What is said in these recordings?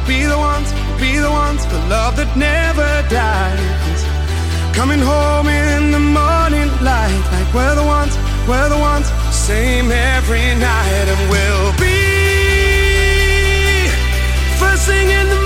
We'll be the ones, we'll be the ones, the love that never dies. Coming home in the morning light, like we're the ones, we're the ones, same every night, and we'll be first thing in the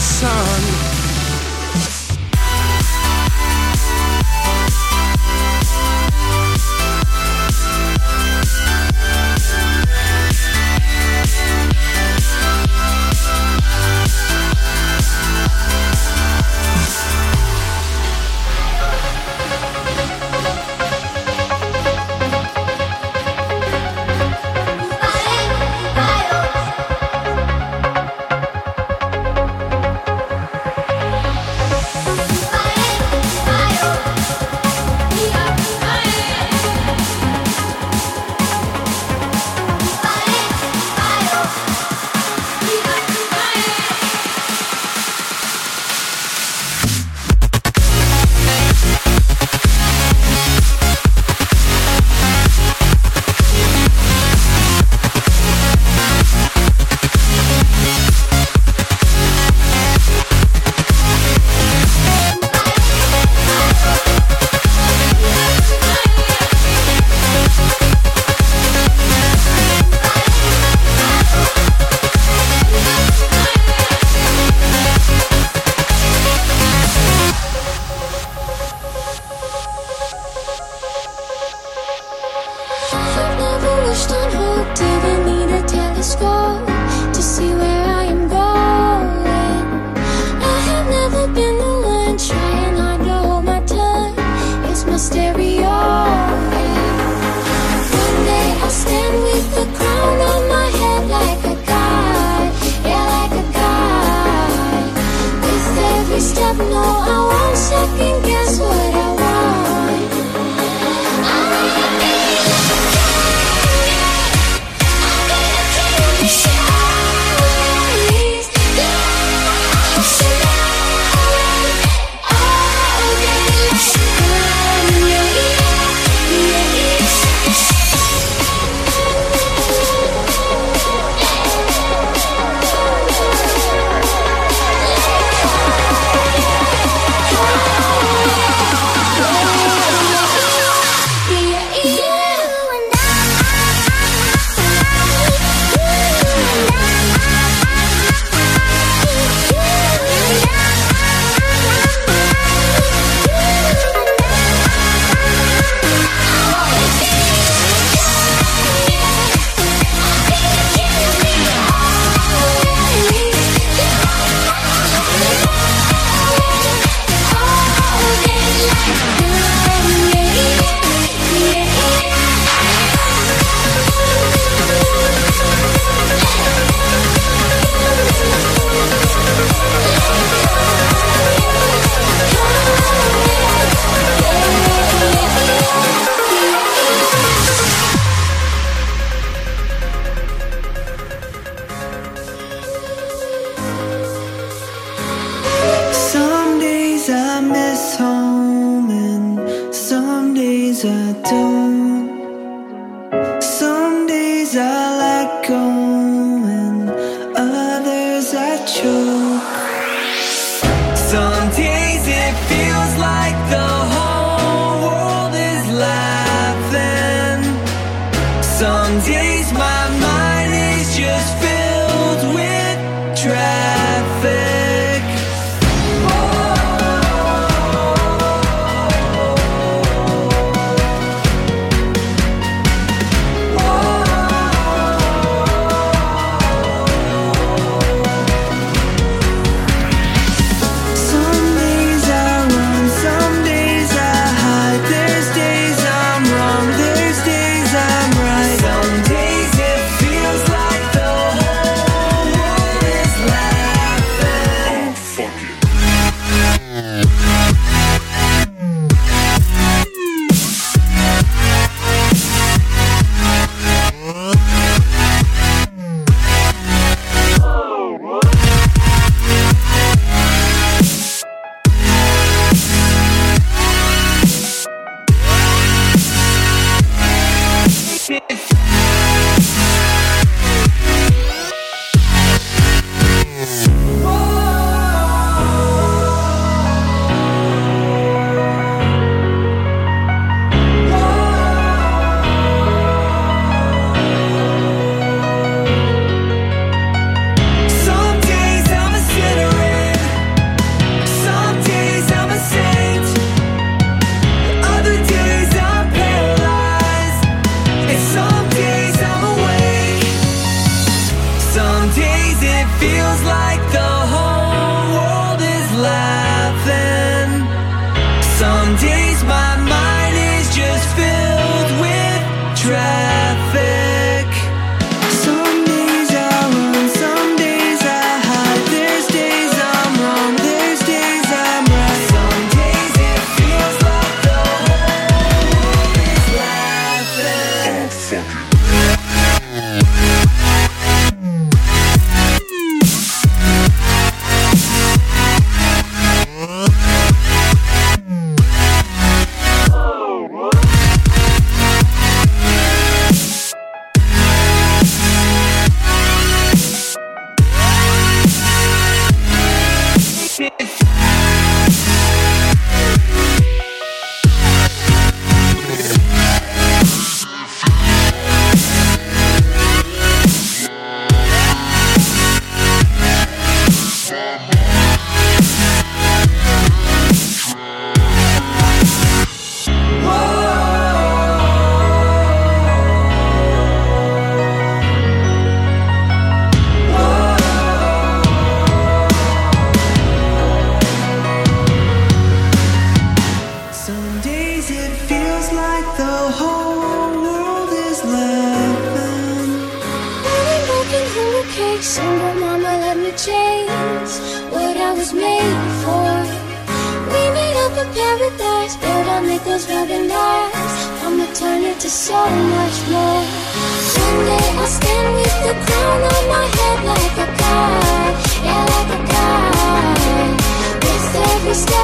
sun.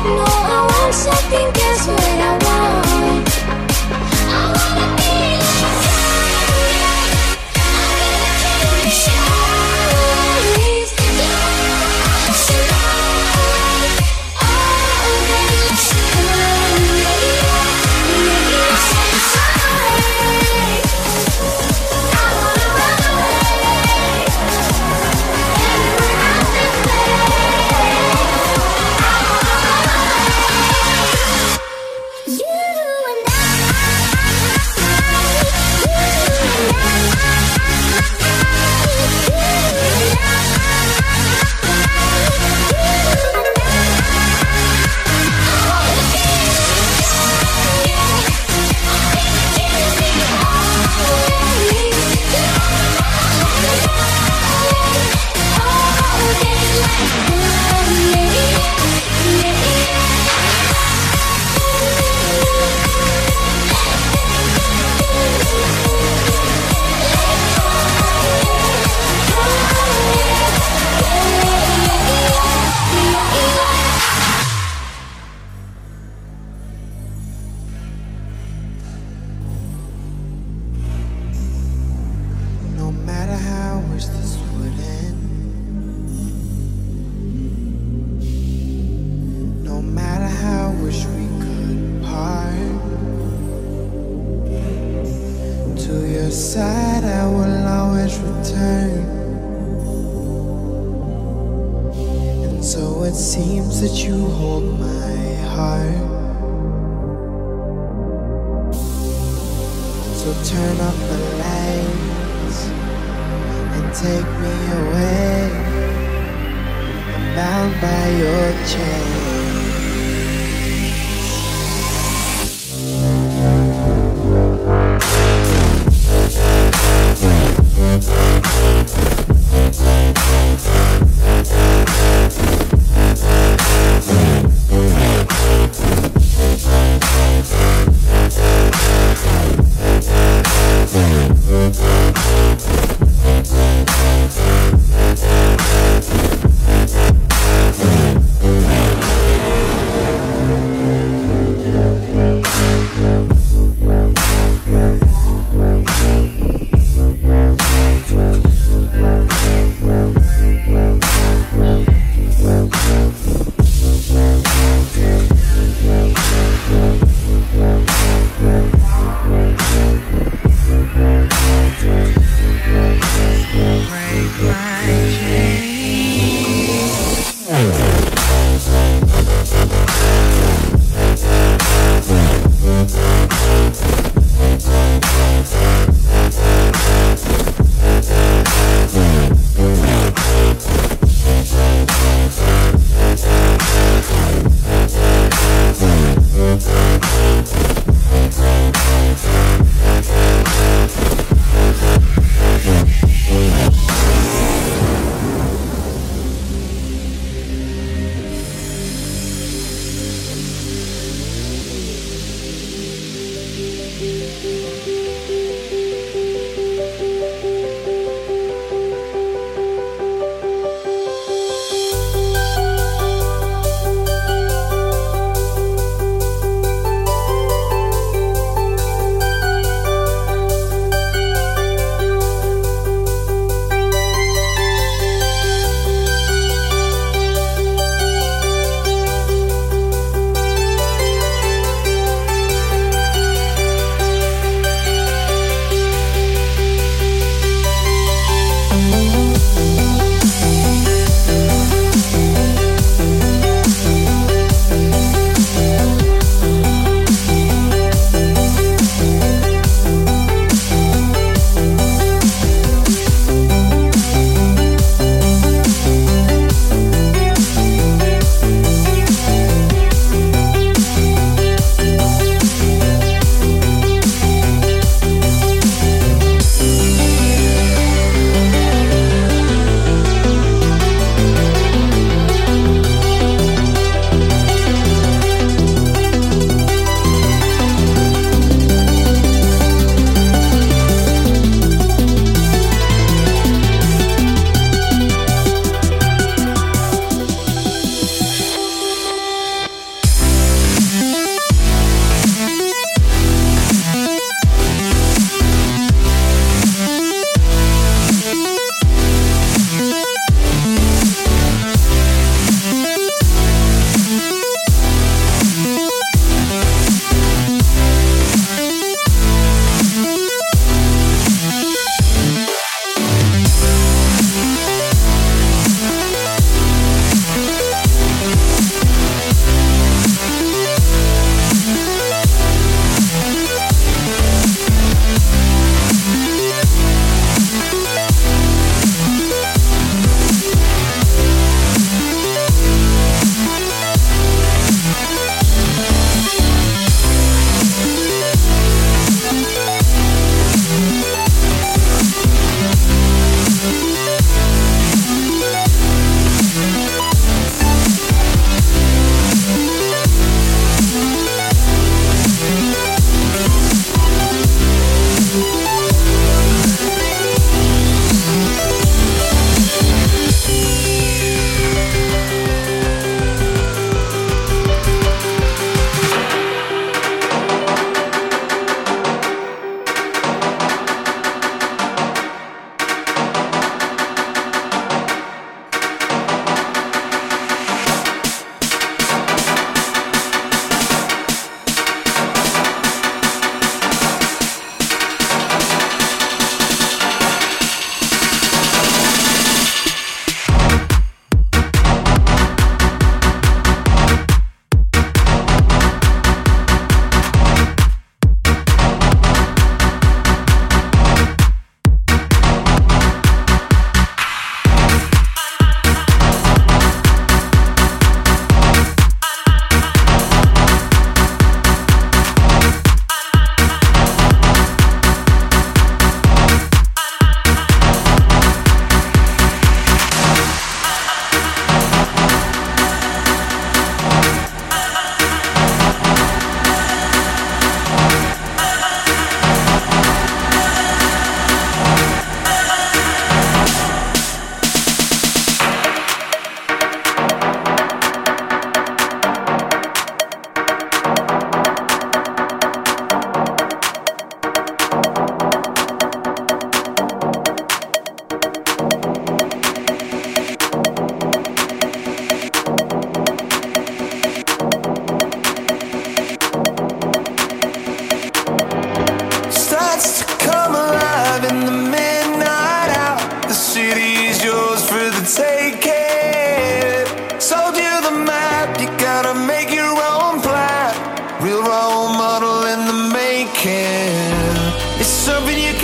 No, I want something. Guess what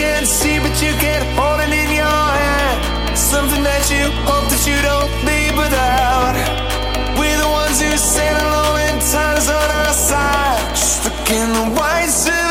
can't see, but you can hold it in your hand. Something that you hope that you don't leave without. We're the ones who stand alone and time's on our side. Just look in the white suit.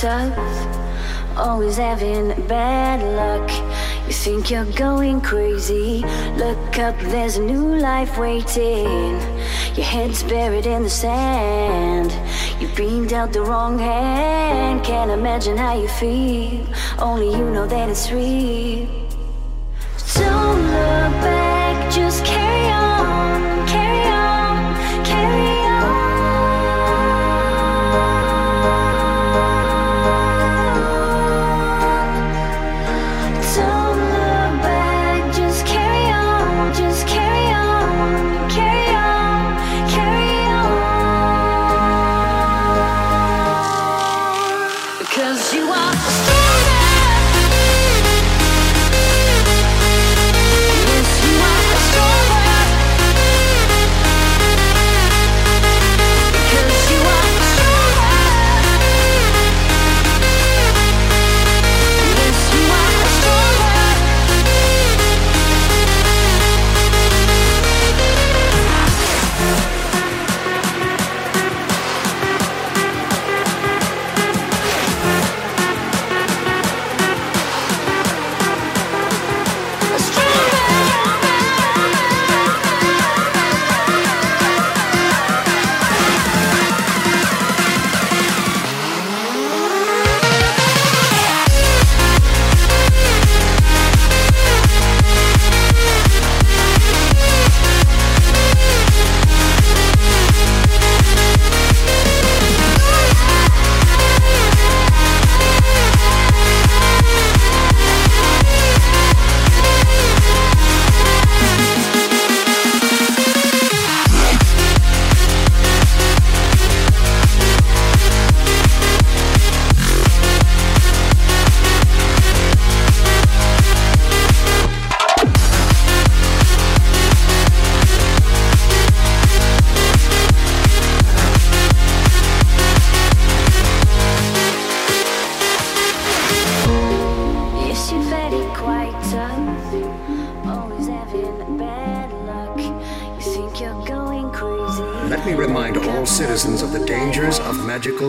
Tough. Always having bad luck. You think you're going crazy. Look up, there's a new life waiting. Your head's buried in the sand. You've been dealt the wrong hand. Can't imagine how you feel. Only you know that it's real. Don't look back, just carry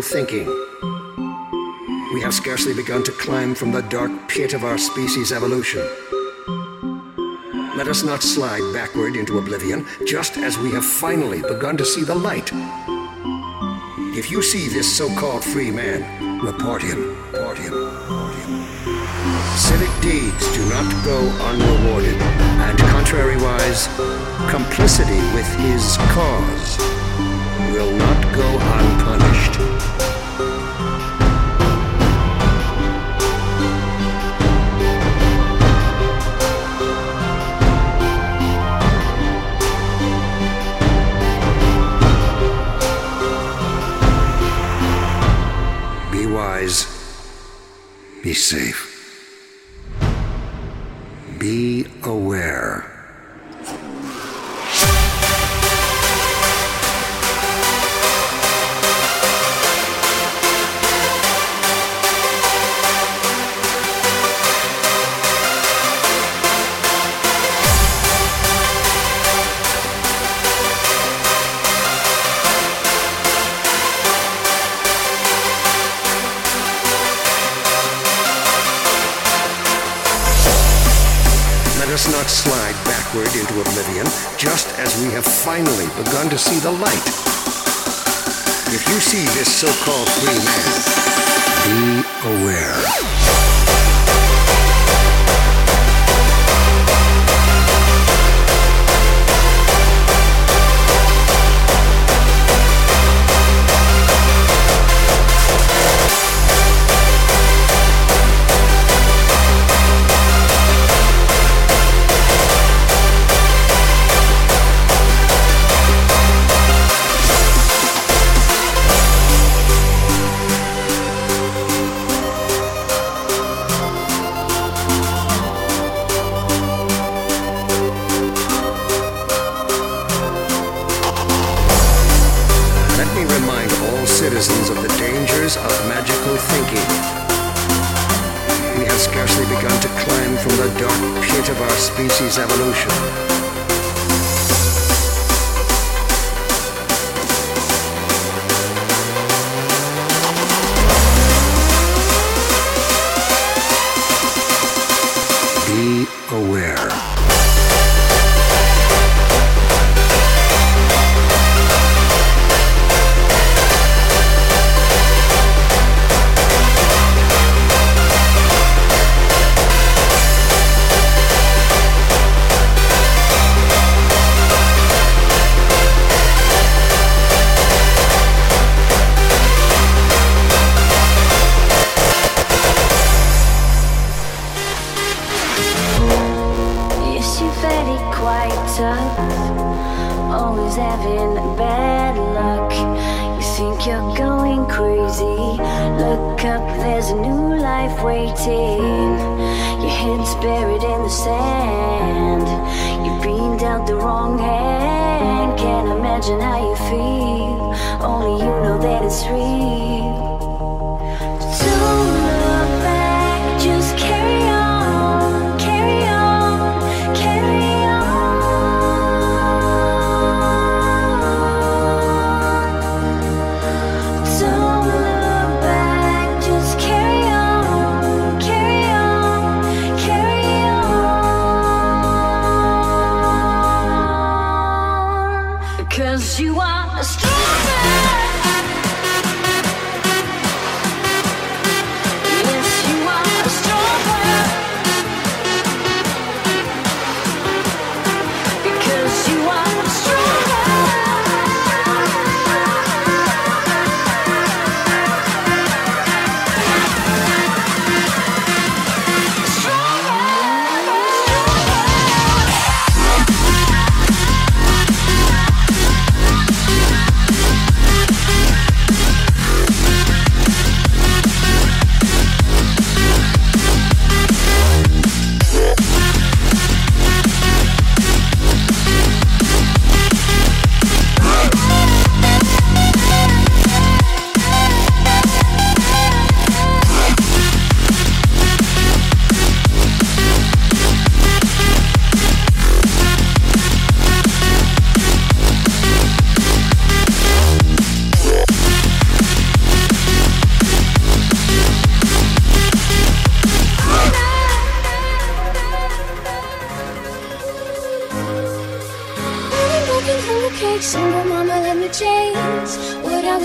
thinking. We have scarcely begun to climb from the dark pit of our species' evolution. Let us not slide backward into oblivion just as we have finally begun to see the light. If you see this so called free man, report him. Report him. Report him. Civic deeds do not go unrewarded, and contrariwise, complicity with his cause will not go unpunished. Be wise. Be safe. Be aware. Finally begun to see the light. If you see this so-called free man, be aware.